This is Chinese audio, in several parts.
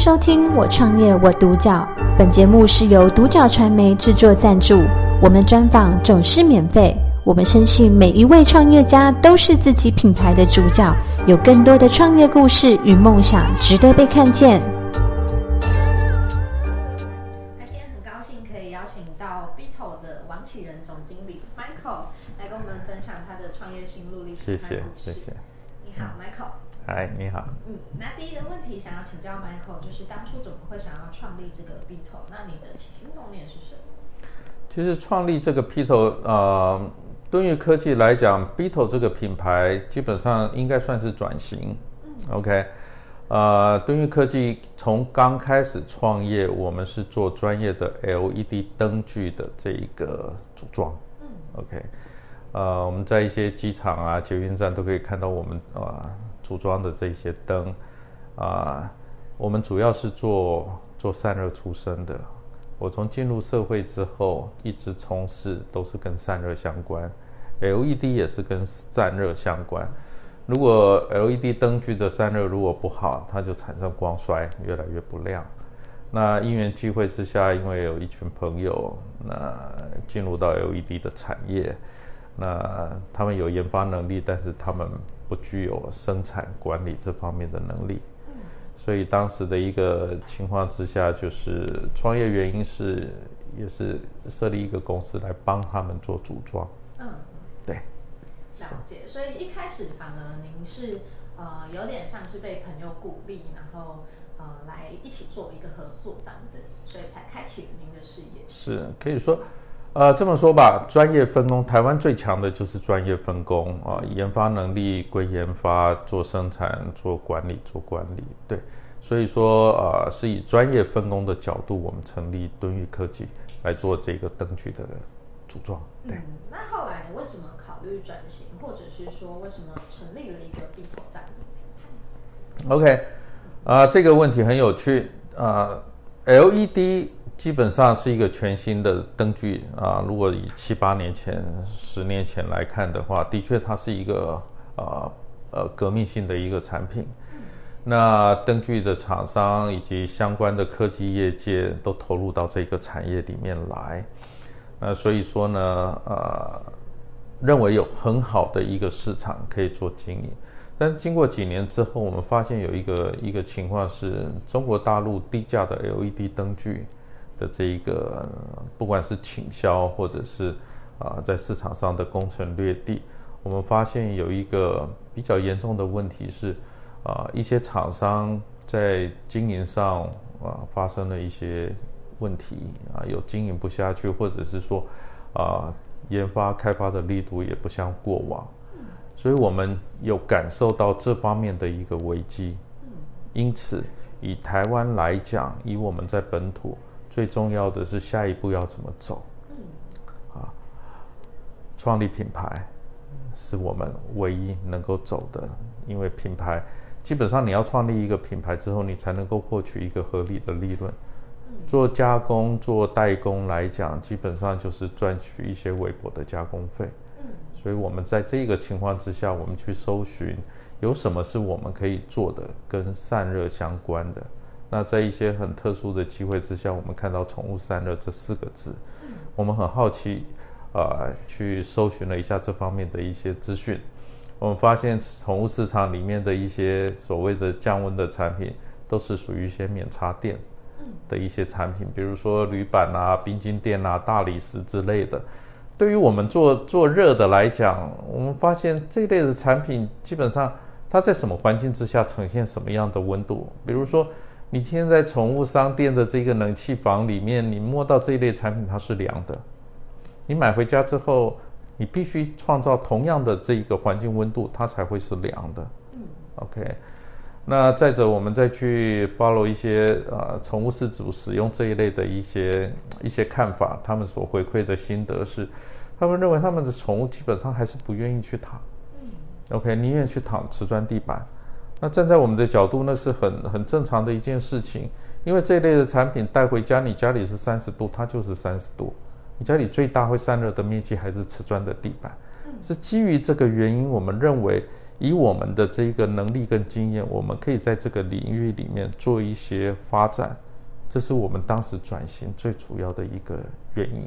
收听《我创业我独角》，本节目是由独角传媒制作赞助，我们专访总是免费。我们深信每一位创业家都是自己品牌的主角，有更多的创业故事与梦想值得被看见。那今天很高兴可以邀请到 Beetle 的王启仁总经理 Michael 来跟我们分享他的创业心路历程。谢谢，谢谢。你好，Michael。嗨，你好。嗯，那第一个问题想要请教 Michael，就是当初怎么会想要创立这个 Beetle？那你的起心动念是什么？其实创立这个 Beetle，呃，敦裕科技来讲，Beetle 这个品牌基本上应该算是转型。嗯，OK，呃，敦裕科技从刚开始创业，我们是做专业的 LED 灯具的这一个组装。嗯，OK，呃，我们在一些机场啊、捷运站都可以看到我们啊。呃组装的这些灯，啊、我们主要是做做散热出身的。我从进入社会之后，一直从事都是跟散热相关，LED 也是跟散热相关。如果 LED 灯具的散热如果不好，它就产生光衰，越来越不亮。那因缘际会之下，因为有一群朋友，那进入到 LED 的产业。那他们有研发能力，但是他们不具有生产管理这方面的能力。所以当时的一个情况之下，就是创业原因是也是设立一个公司来帮他们做组装。嗯，对。了解。所以一开始反而您是呃有点像是被朋友鼓励，然后呃来一起做一个合作这样子，所以才开启了您的事业。是可以说。呃，这么说吧，专业分工，台湾最强的就是专业分工啊，研发能力归研发，做生产、做管理、做管理，对，所以说呃，是以专业分工的角度，我们成立敦裕科技来做这个灯具的组装。对，嗯，那后来你为什么考虑转型，或者是说为什么成立了一个 Beetle 这样子品牌？OK，啊，呃，这个问题很有趣啊，呃，LED。基本上是一个全新的灯具啊！如果以七八年前、十年前来看的话，的确它是一个呃呃革命性的一个产品。那灯具的厂商以及相关的科技业界都投入到这个产业里面来。那所以说呢，呃，认为有很好的一个市场可以做经营。但经过几年之后，我们发现有一个一个情况是，中国大陆低价的 LED 灯具。的这一个，不管是倾销或者是啊，在市场上的攻城略地，我们发现有一个比较严重的问题是，啊，一些厂商在经营上啊发生了一些问题啊，有经营不下去，或者是说啊，研发开发的力度也不像过往，所以我们有感受到这方面的一个危机。因此，以台湾来讲，以我们在本土。最重要的是下一步要怎么走？啊，创立品牌是我们唯一能够走的，因为品牌基本上你要创立一个品牌之后，你才能够获取一个合理的利润。做加工、做代工来讲，基本上就是赚取一些微薄的加工费。所以我们在这个情况之下，我们去搜寻有什么是我们可以做的，跟散热相关的。那在一些很特殊的机会之下，我们看到“宠物散热”这四个字，我们很好奇，呃，去搜寻了一下这方面的一些资讯。我们发现，宠物市场里面的一些所谓的降温的产品，都是属于一些免插电的一些产品，比如说铝板啊、冰晶垫啊、大理石之类的。对于我们做做热的来讲，我们发现这类的产品基本上它在什么环境之下呈现什么样的温度，比如说。你现在宠物商店的这个冷气房里面，你摸到这一类产品，它是凉的。你买回家之后，你必须创造同样的这一个环境温度，它才会是凉的。嗯，OK。那再者，我们再去 follow 一些呃宠物饲主使用这一类的一些一些看法，他们所回馈的心得是，他们认为他们的宠物基本上还是不愿意去躺。嗯，OK，宁愿去躺瓷砖地板。那站在我们的角度，那是很很正常的一件事情，因为这一类的产品带回家，你家里是三十度，它就是三十度，你家里最大会散热的面积还是瓷砖的地板，是基于这个原因，我们认为以我们的这个能力跟经验，我们可以在这个领域里面做一些发展，这是我们当时转型最主要的一个原因。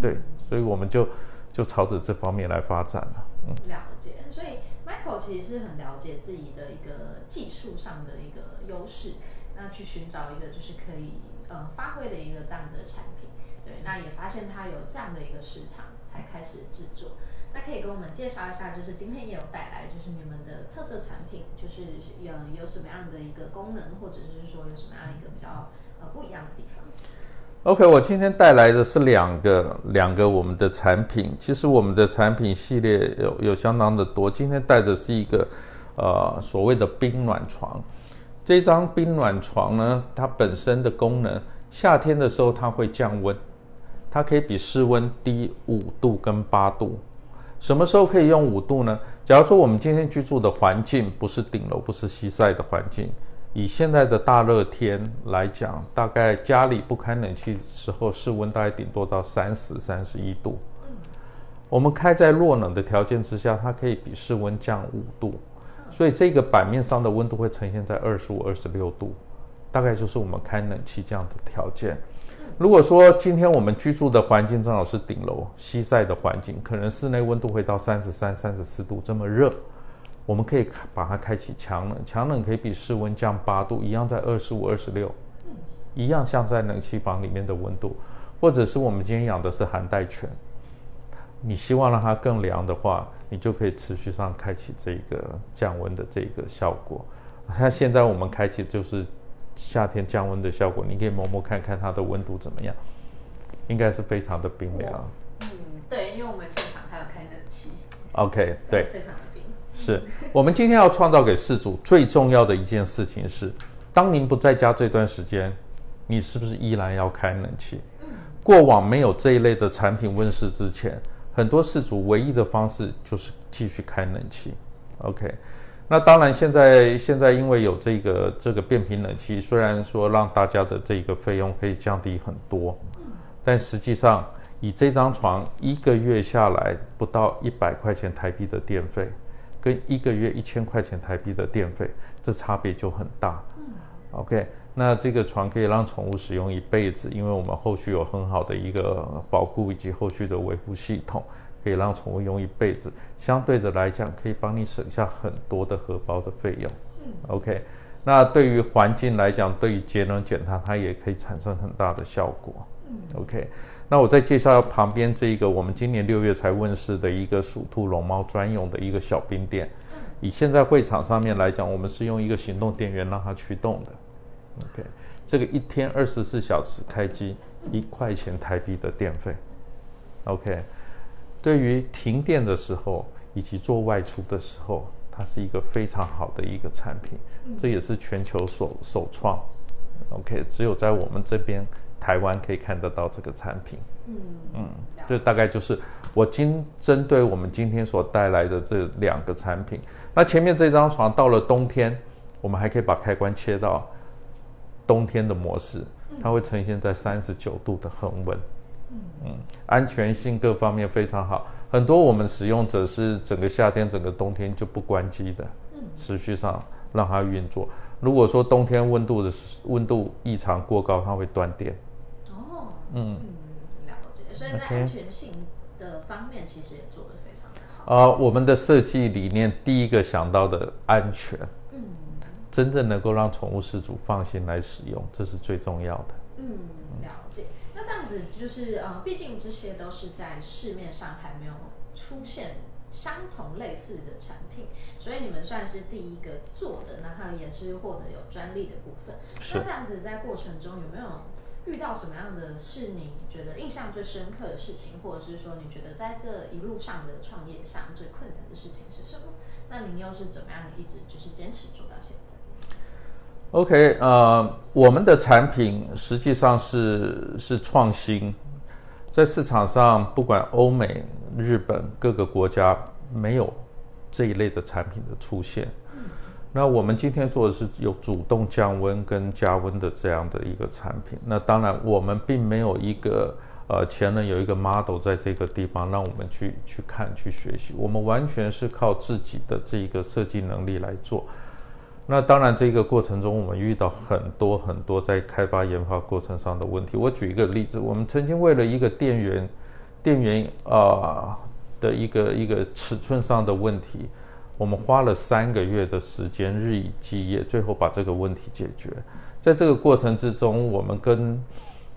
对，所以我们就就朝着这方面来发展了。嗯，了解。所以 Michael 其实是很了解自己的一个技术上的一个优势，那去寻找一个就是可以呃发挥的一个这样子的产品。对，那也发现他有这样的一个市场，才开始制作。那可以跟我们介绍一下，就是今天也有带来，就是你们的特色产品，就是有有什么样的一个功能，或者是说有什么样一个比较呃不一样的地方？OK，我今天带来的是两个两个我们的产品。其实我们的产品系列有有相当的多。今天带的是一个呃所谓的冰暖床。这张冰暖床呢，它本身的功能，夏天的时候它会降温，它可以比室温低五度跟八度。什么时候可以用五度呢？假如说我们今天居住的环境不是顶楼，不是西晒的环境，以现在的大热天来讲，大概家里不开冷气时候，室温大概顶多到三十、三十一度。我们开在弱冷的条件之下，它可以比室温降五度，所以这个板面上的温度会呈现在二十五、二十六度，大概就是我们开冷气这样的条件。如果说今天我们居住的环境正好是顶楼西晒的环境，可能室内温度会到三十三、三十四度这么热，我们可以把它开启强冷，强冷可以比室温降八度，一样在二十五、二十六，一样像在冷气房里面的温度。或者是我们今天养的是寒带犬，你希望让它更凉的话，你就可以持续上开启这个降温的这个效果。它现在我们开启就是。夏天降温的效果，你可以摸摸看看它的温度怎么样，应该是非常的冰凉。嗯，对，因为我们现场还有开冷气。OK，对，非常。是我们今天要创造给饲主最重要的一件事情是，当您不在家这段时间，你是不是依然要开冷气？过往没有这一类的产品问世之前，很多事主唯一的方式就是继续开冷气。OK。那当然，现在现在因为有这个这个变频冷气，虽然说让大家的这个费用可以降低很多，但实际上以这张床一个月下来不到一百块钱台币的电费，跟一个月一千块钱台币的电费，这差别就很大。OK，那这个床可以让宠物使用一辈子，因为我们后续有很好的一个保护以及后续的维护系统。可以让宠物用一辈子，相对的来讲，可以帮你省下很多的荷包的费用。嗯，OK，那对于环境来讲，对于节能减碳，它也可以产生很大的效果。嗯，OK，那我再介绍旁边这一个，我们今年六月才问世的一个鼠兔龙猫专用的一个小冰垫。以现在会场上面来讲，我们是用一个行动电源让它驱动的。OK，这个一天二十四小时开机，一块钱台币的电费。OK。对于停电的时候以及做外出的时候，它是一个非常好的一个产品，这也是全球首首创。OK，只有在我们这边台湾可以看得到这个产品。嗯嗯，这大概就是我今针对我们今天所带来的这两个产品。那前面这张床到了冬天，我们还可以把开关切到冬天的模式，它会呈现在三十九度的恒温。嗯，安全性各方面非常好。很多我们使用者是整个夏天、整个冬天就不关机的，持续上让它运作。如果说冬天温度的温度异常过高，它会断电。哦，嗯，了解。所以在安全性的方面，其实也做得非常的好。啊，我们的设计理念第一个想到的安全，嗯，真正能够让宠物饲主放心来使用，这是最重要的。嗯，了解。那这样子就是呃，毕竟这些都是在市面上还没有出现相同类似的产品，所以你们算是第一个做的，然后也是获得有专利的部分。那这样子在过程中有没有遇到什么样的是你觉得印象最深刻的事情，或者是说你觉得在这一路上的创业上最困难的事情是什么？那您又是怎么样一直就是坚持做到现在？OK，呃，我们的产品实际上是是创新，在市场上不管欧美、日本各个国家没有这一类的产品的出现。那我们今天做的是有主动降温跟加温的这样的一个产品。那当然，我们并没有一个呃，前人有一个 model 在这个地方，让我们去去看、去学习。我们完全是靠自己的这个设计能力来做。那当然，这个过程中我们遇到很多很多在开发研发过程上的问题。我举一个例子，我们曾经为了一个电源电源啊、的一个一个尺寸上的问题，我们花了三个月的时间，日以继夜，最后把这个问题解决。在这个过程之中，我们跟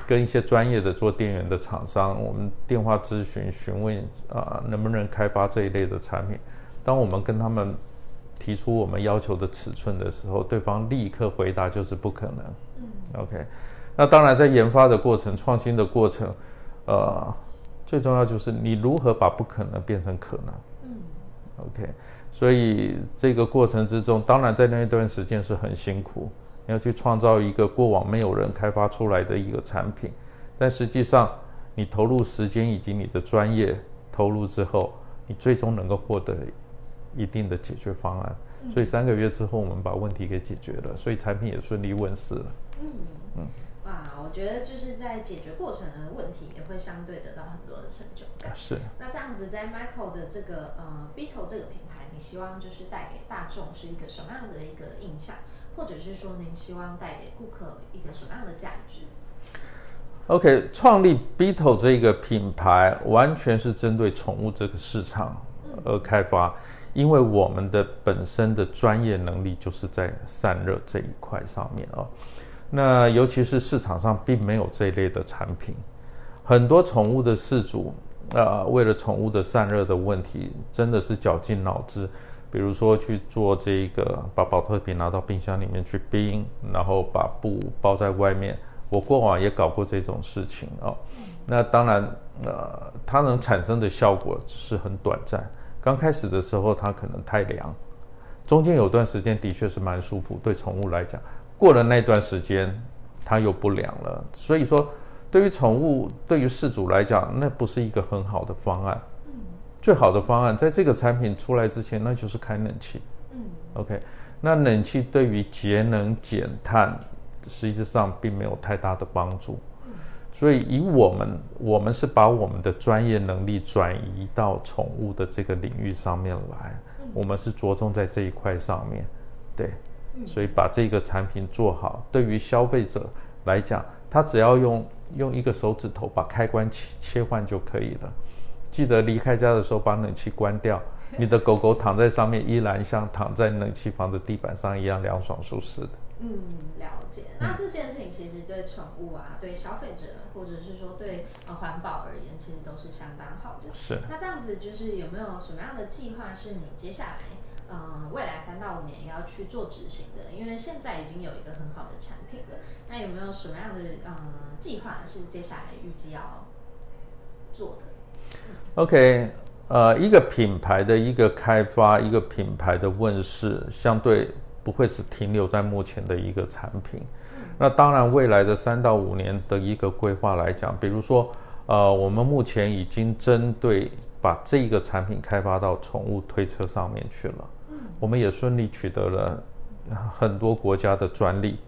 跟一些专业的做电源的厂商，我们电话咨询询问啊、呃，能不能开发这一类的产品？当我们跟他们提出我们要求的尺寸的时候，对方立刻回答就是不可能。嗯，OK。那当然，在研发的过程、创新的过程，呃，最重要就是你如何把不可能变成可能。嗯，OK。所以这个过程之中，当然在那一段时间是很辛苦。你要去创造一个过往没有人开发出来的一个产品，但实际上你投入时间以及你的专业投入之后，你最终能够获得一定的解决方案。所以三个月之后，我们把问题给解决了，所以产品也顺利问世了。嗯嗯，哇，我觉得就是在解决过程的问题，也会相对得到很多的成就感。是。那这样子，在 Michael 的这个呃 BITO 这个品牌，你希望就是带给大众是一个什么样的一个印象？或者是说，您希望带给顾客一个什么样的价值？OK，创立 BITO 这个品牌完全是针对宠物这个市场而开发，因为我们的本身的专业能力就是在散热这一块上面哦。那尤其是市场上并没有这一类的产品，很多宠物的饲主啊、呃，为了宠物的散热的问题，真的是绞尽脑汁。比如说去做这个，把保特瓶拿到冰箱里面去冰，然后把布包在外面。我过往也搞过这种事情哦。那当然，呃，它能产生的效果是很短暂。刚开始的时候，它可能太凉，中间有段时间的确是蛮舒服，对宠物来讲。过了那段时间，它又不良了。所以说，对于宠物，对于饲主来讲，那不是一个很好的方案。最好的方案，在这个产品出来之前，那就是开冷气。嗯，OK，那冷气对于节能减碳，实际上并没有太大的帮助。嗯，所以以我们，我们是把我们的专业能力转移到宠物的这个领域上面来。嗯，我们是着重在这一块上面，对。所以把这个产品做好，对于消费者来讲，他只要用用一个手指头把开关切切换就可以了。记得离开家的时候把冷气关掉，你的狗狗躺在上面依然像躺在冷气房的地板上一样凉爽舒适的。嗯，了解。那这件事情其实对宠物啊，对消费者，或者是说对呃环保而言，其实都是相当好的。是。那这样子就是有没有什么样的计划是你接下来呃未来三到五年要去做执行的？因为现在已经有一个很好的产品了，那有没有什么样的呃计划是接下来预计要做的？OK，呃，一个品牌的一个开发，一个品牌的问世，相对不会只停留在目前的一个产品。那当然，未来的三到五年的一个规划来讲，比如说，呃，我们目前已经针对把这个产品开发到宠物推车上面去了。我们也顺利取得了很多国家的专利。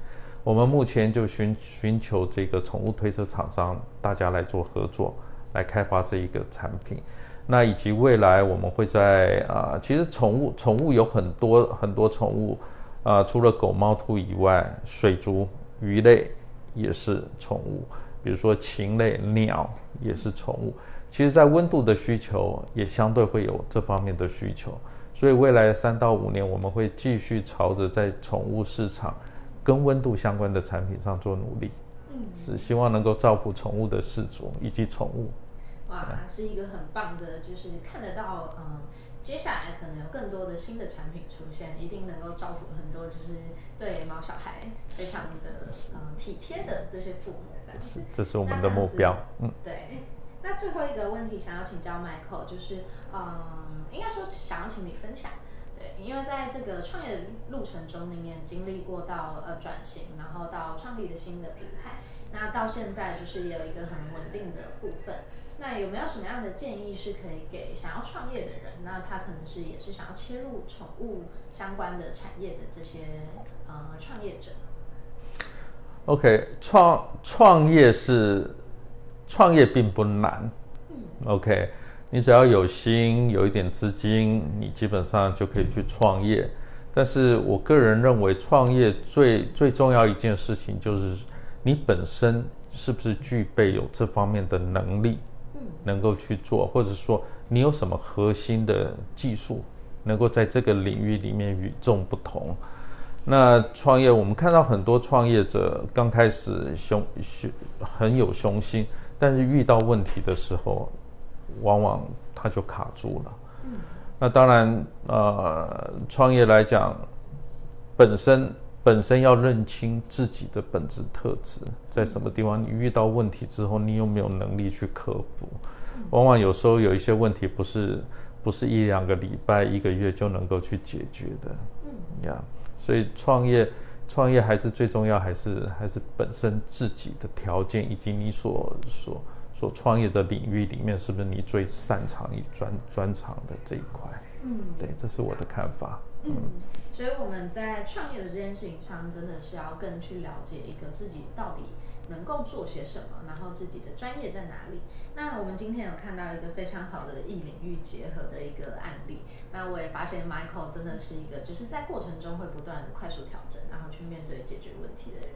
我们目前就寻寻求这个宠物推车厂商，大家来做合作。来开发这一个产品，那以及未来我们会在啊、其实宠物宠物有很多很多宠物啊、除了狗猫兔以外，水族、鱼类也是宠物，比如说禽类、鸟也是宠物。其实，在温度的需求也相对会有这方面的需求，所以未来三到五年我们会继续朝着在宠物市场跟温度相关的产品上做努力，嗯，是希望能够造福宠物的饲主以及宠物。哇，是一个很棒的，就是看得到，嗯，接下来可能有更多的新的产品出现，一定能够造福很多，就是对毛小孩非常的嗯体贴的这些父母。是，这是我们的目标。嗯，对。那最后一个问题想要请教 Michael，就是嗯，应该说想要请你分享，对，因为在这个创业路程中，你也经历过到呃转型，然后到创立的新的品牌，那到现在就是也有一个很稳定的部分。那有没有什么样的建议是可以给想要创业的人？那他可能是也是想要切入宠物相关的产业的这些呃创业者。OK，创创业是创业并不难。OK，你只要有心，有一点资金，你基本上就可以去创业。但是我个人认为，创业最最重要一件事情就是你本身是不是具备有这方面的能力，能够去做，或者说你有什么核心的技术，能够在这个领域里面与众不同。那创业，我们看到很多创业者刚开始雄雄很有雄心，但是遇到问题的时候，往往它就卡住了。嗯，那当然，呃，创业来讲，本身本身要认清自己的本质特质在什么地方。你遇到问题之后，你有没有能力去克服？往往有时候有一些问题不是不是一两个礼拜、一个月就能够去解决的。嗯，呀。所以创业，创业还是最重要，还是还是本身自己的条件，以及你所所所创业的领域里面，是不是你最擅长、你专专长的这一块？嗯，对，这是我的看法。嗯，所以我们在创业的这件事情上，真的是要更去了解一个自己到底能够做些什么，然后自己的专业在哪里。那我们今天有看到一个非常好的异领域结合的一个案例。那我也发现 Michael 真的是一个就是在过程中会不断的快速调整，然后去面对解决问题的人。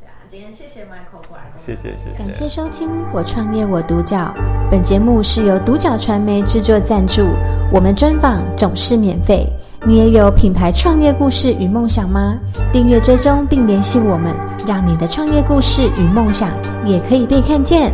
对啊，今天谢谢 Michael 过来。谢谢谢谢。感谢收听我创业我独角。本节目是由独角传媒制作赞助，我们专访总是免费。你也有品牌创业故事与梦想吗？订阅追踪并联系我们，让你的创业故事与梦想也可以被看见。